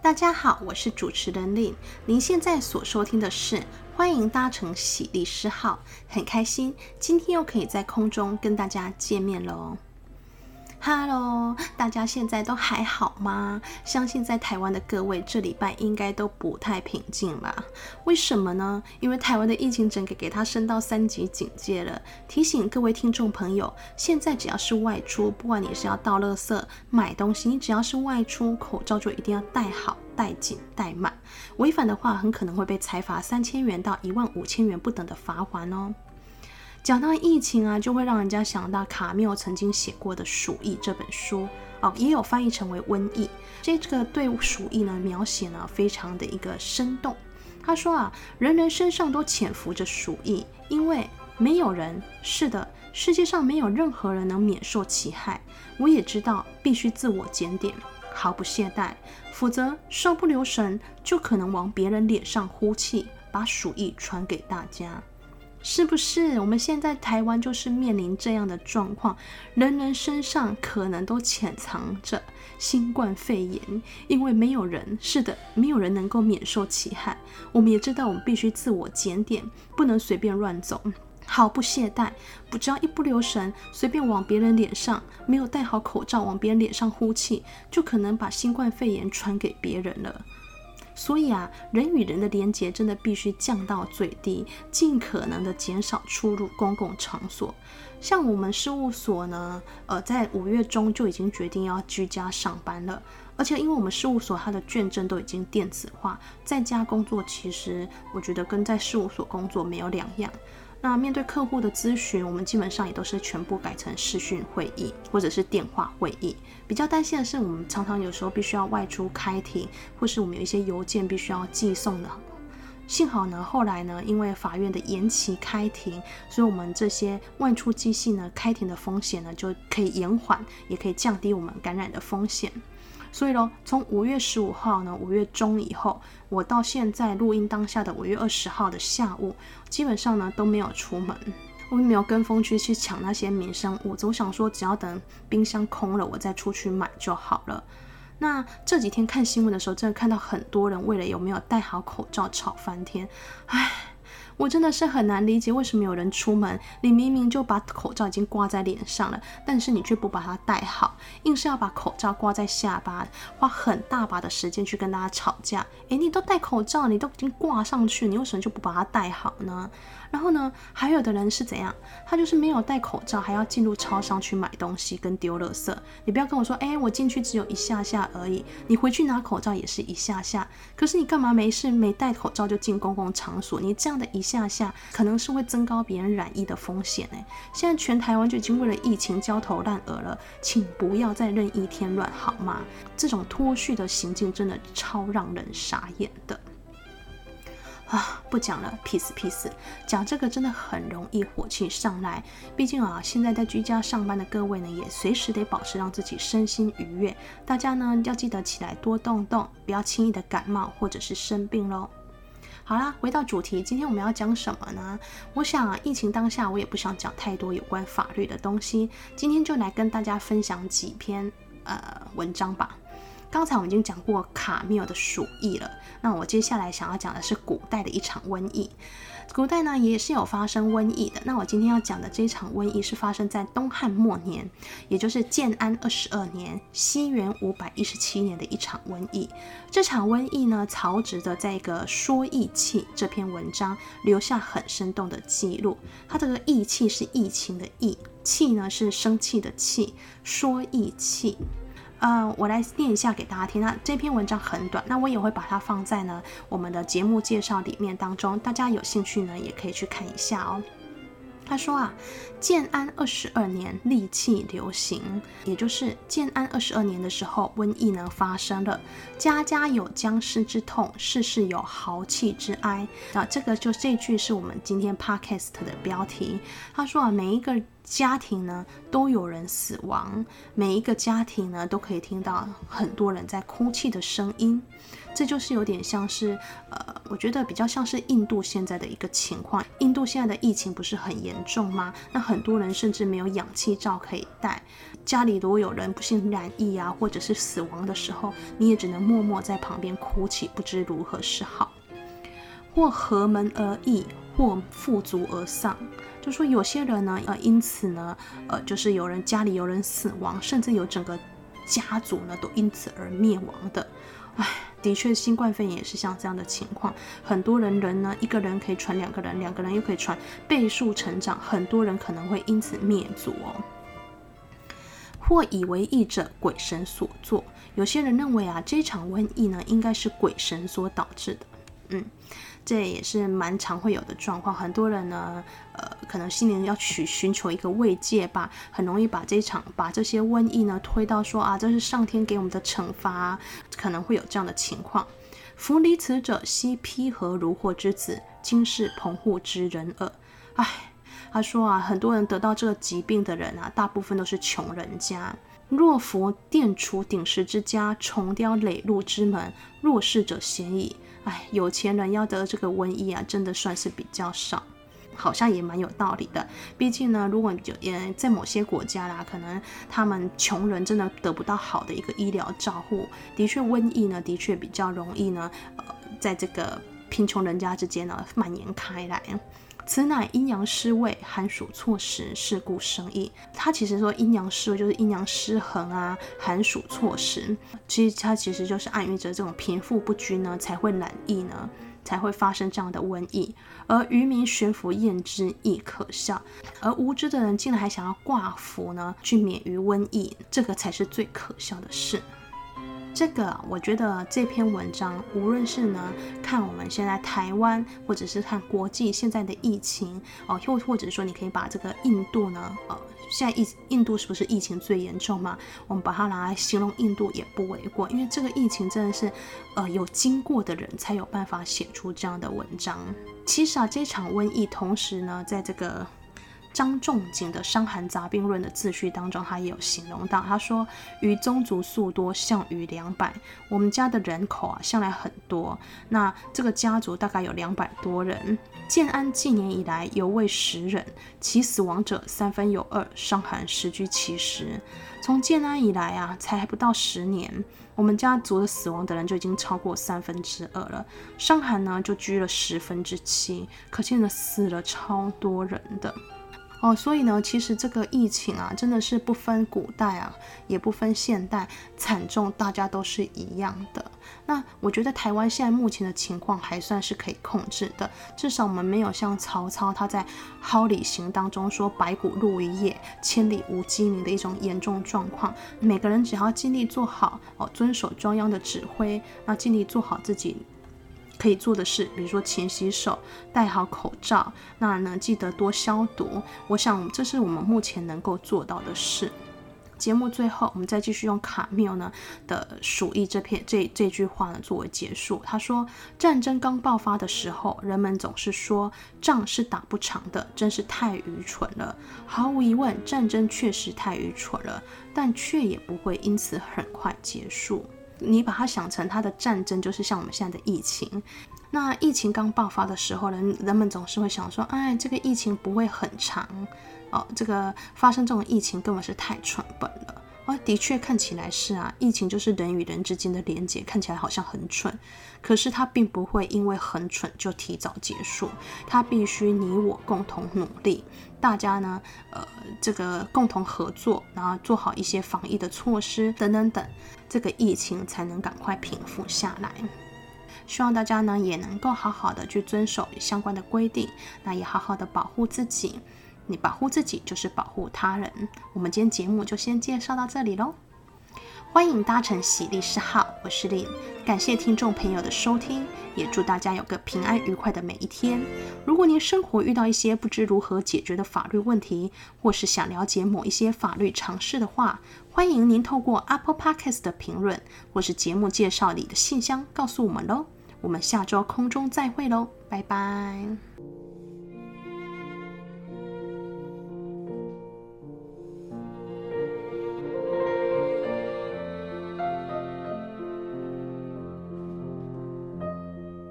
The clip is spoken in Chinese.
大家好，我是主持人林。您现在所收听的是欢迎搭乘喜力士号，很开心今天又可以在空中跟大家见面喽。Hello，大家现在都还好吗？相信在台湾的各位这礼拜应该都不太平静吧？为什么呢？因为台湾的疫情整个给它升到三级警戒了。提醒各位听众朋友，现在只要是外出，不管你是要倒垃圾、买东西，你只要是外出，口罩就一定要戴好、戴紧、戴满。违反的话，很可能会被裁罚三千元到一万五千元不等的罚锾哦。讲到疫情啊，就会让人家想到卡缪曾经写过的《鼠疫》这本书哦，也有翻译成为瘟疫。这个对鼠疫呢描写呢非常的一个生动。他说啊，人人身上都潜伏着鼠疫，因为没有人，是的，世界上没有任何人能免受其害。我也知道必须自我检点，毫不懈怠，否则稍不留神就可能往别人脸上呼气，把鼠疫传给大家。是不是我们现在台湾就是面临这样的状况？人人身上可能都潜藏着新冠肺炎，因为没有人，是的，没有人能够免受其害。我们也知道，我们必须自我检点，不能随便乱走，毫不懈怠，不只要一不留神，随便往别人脸上，没有戴好口罩往别人脸上呼气，就可能把新冠肺炎传给别人了。所以啊，人与人的连接真的必须降到最低，尽可能的减少出入公共场所。像我们事务所呢，呃，在五月中就已经决定要居家上班了，而且因为我们事务所它的卷证都已经电子化，在家工作其实我觉得跟在事务所工作没有两样。那面对客户的咨询，我们基本上也都是全部改成视讯会议或者是电话会议。比较担心的是，我们常常有时候必须要外出开庭，或是我们有一些邮件必须要寄送的。幸好呢，后来呢，因为法院的延期开庭，所以我们这些外出寄信呢，开庭的风险呢就可以延缓，也可以降低我们感染的风险。所以喽，从五月十五号呢，五月中以后，我到现在录音当下的五月二十号的下午，基本上呢都没有出门，我也没有跟风去去抢那些民生物资。我想说，只要等冰箱空了，我再出去买就好了。那这几天看新闻的时候，真的看到很多人为了有没有戴好口罩吵翻天，唉。我真的是很难理解，为什么有人出门，你明明就把口罩已经挂在脸上了，但是你却不把它戴好，硬是要把口罩挂在下巴，花很大把的时间去跟大家吵架。诶，你都戴口罩，你都已经挂上去，你为什么就不把它戴好呢？然后呢，还有的人是怎样？他就是没有戴口罩，还要进入超商去买东西跟丢垃圾。你不要跟我说，诶，我进去只有一下下而已，你回去拿口罩也是一下下。可是你干嘛没事没戴口罩就进公共场所？你这样的一下下可能是会增高别人染疫的风险呢。现在全台湾就已经为了疫情焦头烂额了，请不要再任意添乱好吗？这种脱序的行径真的超让人傻眼的啊！不讲了，peace peace。讲这个真的很容易火气上来，毕竟啊，现在在居家上班的各位呢，也随时得保持让自己身心愉悦。大家呢要记得起来多动动，不要轻易的感冒或者是生病喽。好啦，回到主题，今天我们要讲什么呢？我想，疫情当下，我也不想讲太多有关法律的东西，今天就来跟大家分享几篇呃文章吧。刚才我们已经讲过卡缪的鼠疫了，那我接下来想要讲的是古代的一场瘟疫。古代呢也是有发生瘟疫的。那我今天要讲的这场瘟疫是发生在东汉末年，也就是建安二十二年（西元五百一十七年）的一场瘟疫。这场瘟疫呢，曹植的在一个《说疫气》这篇文章留下很生动的记录。它这个“疫气”是疫情的“疫”，“气”呢是生气的“气”，说疫气。嗯，我来念一下给大家听。那这篇文章很短，那我也会把它放在呢我们的节目介绍里面当中，大家有兴趣呢也可以去看一下哦。他说啊，建安二十二年，戾气流行，也就是建安二十二年的时候，瘟疫呢发生了，家家有僵尸之痛，世世有豪气之哀。那这个就这句是我们今天 podcast 的标题。他说啊，每一个。家庭呢都有人死亡，每一个家庭呢都可以听到很多人在哭泣的声音。这就是有点像是，呃，我觉得比较像是印度现在的一个情况。印度现在的疫情不是很严重吗？那很多人甚至没有氧气罩可以戴。家里如果有人不幸染疫啊，或者是死亡的时候，你也只能默默在旁边哭泣，不知如何是好。或阖门而异，或负足而丧。就说有些人呢，呃，因此呢，呃，就是有人家里有人死亡，甚至有整个家族呢都因此而灭亡的。唉，的确，新冠肺炎也是像这样的情况。很多人人呢，一个人可以传两个人，两个人又可以传，倍数成长，很多人可能会因此灭族哦。或以为疫者，鬼神所作。有些人认为啊，这场瘟疫呢，应该是鬼神所导致的。嗯。这也是蛮常会有的状况，很多人呢，呃，可能心灵要去寻求一个慰藉吧，很容易把这场把这些瘟疫呢推到说啊，这是上天给我们的惩罚，可能会有这样的情况。夫离此者，悉披河如祸之子，今是棚户之人耳。哎，他说啊，很多人得到这个疾病的人啊，大部分都是穷人家。若夫殿厨鼎食之家，重雕垒路之门，弱势者鲜矣。哎，有钱人要得这个瘟疫啊，真的算是比较少，好像也蛮有道理的。毕竟呢，如果你就也在某些国家啦，可能他们穷人真的得不到好的一个医疗照护，的确瘟疫呢，的确比较容易呢，呃，在这个贫穷人家之间呢蔓延开来。此乃阴阳失位，寒暑错时，是故生意。他其实说阴阳失位就是阴阳失衡啊，寒暑错时。其实他其实就是暗喻着这种贫富不均呢，才会染疫呢，才会发生这样的瘟疫。而愚民悬符厌之，亦可笑；而无知的人竟然还想要挂符呢，去免于瘟疫，这个才是最可笑的事。这个我觉得这篇文章，无论是呢看我们现在台湾，或者是看国际现在的疫情哦，又或者说你可以把这个印度呢，呃，现在印印度是不是疫情最严重嘛？我们把它拿来形容印度也不为过，因为这个疫情真的是，呃，有经过的人才有办法写出这样的文章。其实啊，这场瘟疫同时呢，在这个。张仲景的《伤寒杂病论》的自序当中，他也有形容到，他说：“余宗族数多，项逾两百。我们家的人口啊，向来很多。那这个家族大概有两百多人。建安纪年以来，犹未十人，其死亡者三分有二，伤寒十居其十。从建安以来啊，才不到十年，我们家族的死亡的人就已经超过三分之二了，伤寒呢就居了十分之七，可见呢死了超多人的。”哦，所以呢，其实这个疫情啊，真的是不分古代啊，也不分现代，惨重，大家都是一样的。那我觉得台湾现在目前的情况还算是可以控制的，至少我们没有像曹操他在《蒿里行》当中说“白骨露于野，千里无鸡鸣”的一种严重状况。每个人只要尽力做好哦，遵守中央的指挥，那尽力做好自己。可以做的事，比如说勤洗手、戴好口罩，那呢记得多消毒。我想这是我们目前能够做到的事。节目最后，我们再继续用卡缪呢的《鼠疫》这篇这这句话呢作为结束。他说：“战争刚爆发的时候，人们总是说仗是打不长的，真是太愚蠢了。毫无疑问，战争确实太愚蠢了，但却也不会因此很快结束。”你把它想成它的战争，就是像我们现在的疫情。那疫情刚爆发的时候，人人们总是会想说，哎，这个疫情不会很长哦，这个发生这种疫情根本是太蠢笨了。啊，的确看起来是啊，疫情就是人与人之间的连接，看起来好像很蠢，可是它并不会因为很蠢就提早结束，它必须你我共同努力。大家呢，呃，这个共同合作，然后做好一些防疫的措施，等等等，这个疫情才能赶快平复下来。希望大家呢也能够好好的去遵守相关的规定，那也好好的保护自己。你保护自己就是保护他人。我们今天节目就先介绍到这里喽。欢迎搭乘喜利士号，我是林，感谢听众朋友的收听，也祝大家有个平安愉快的每一天。如果您生活遇到一些不知如何解决的法律问题，或是想了解某一些法律常识的话，欢迎您透过 Apple Podcast 的评论，或是节目介绍里的信箱告诉我们喽。我们下周空中再会喽，拜拜。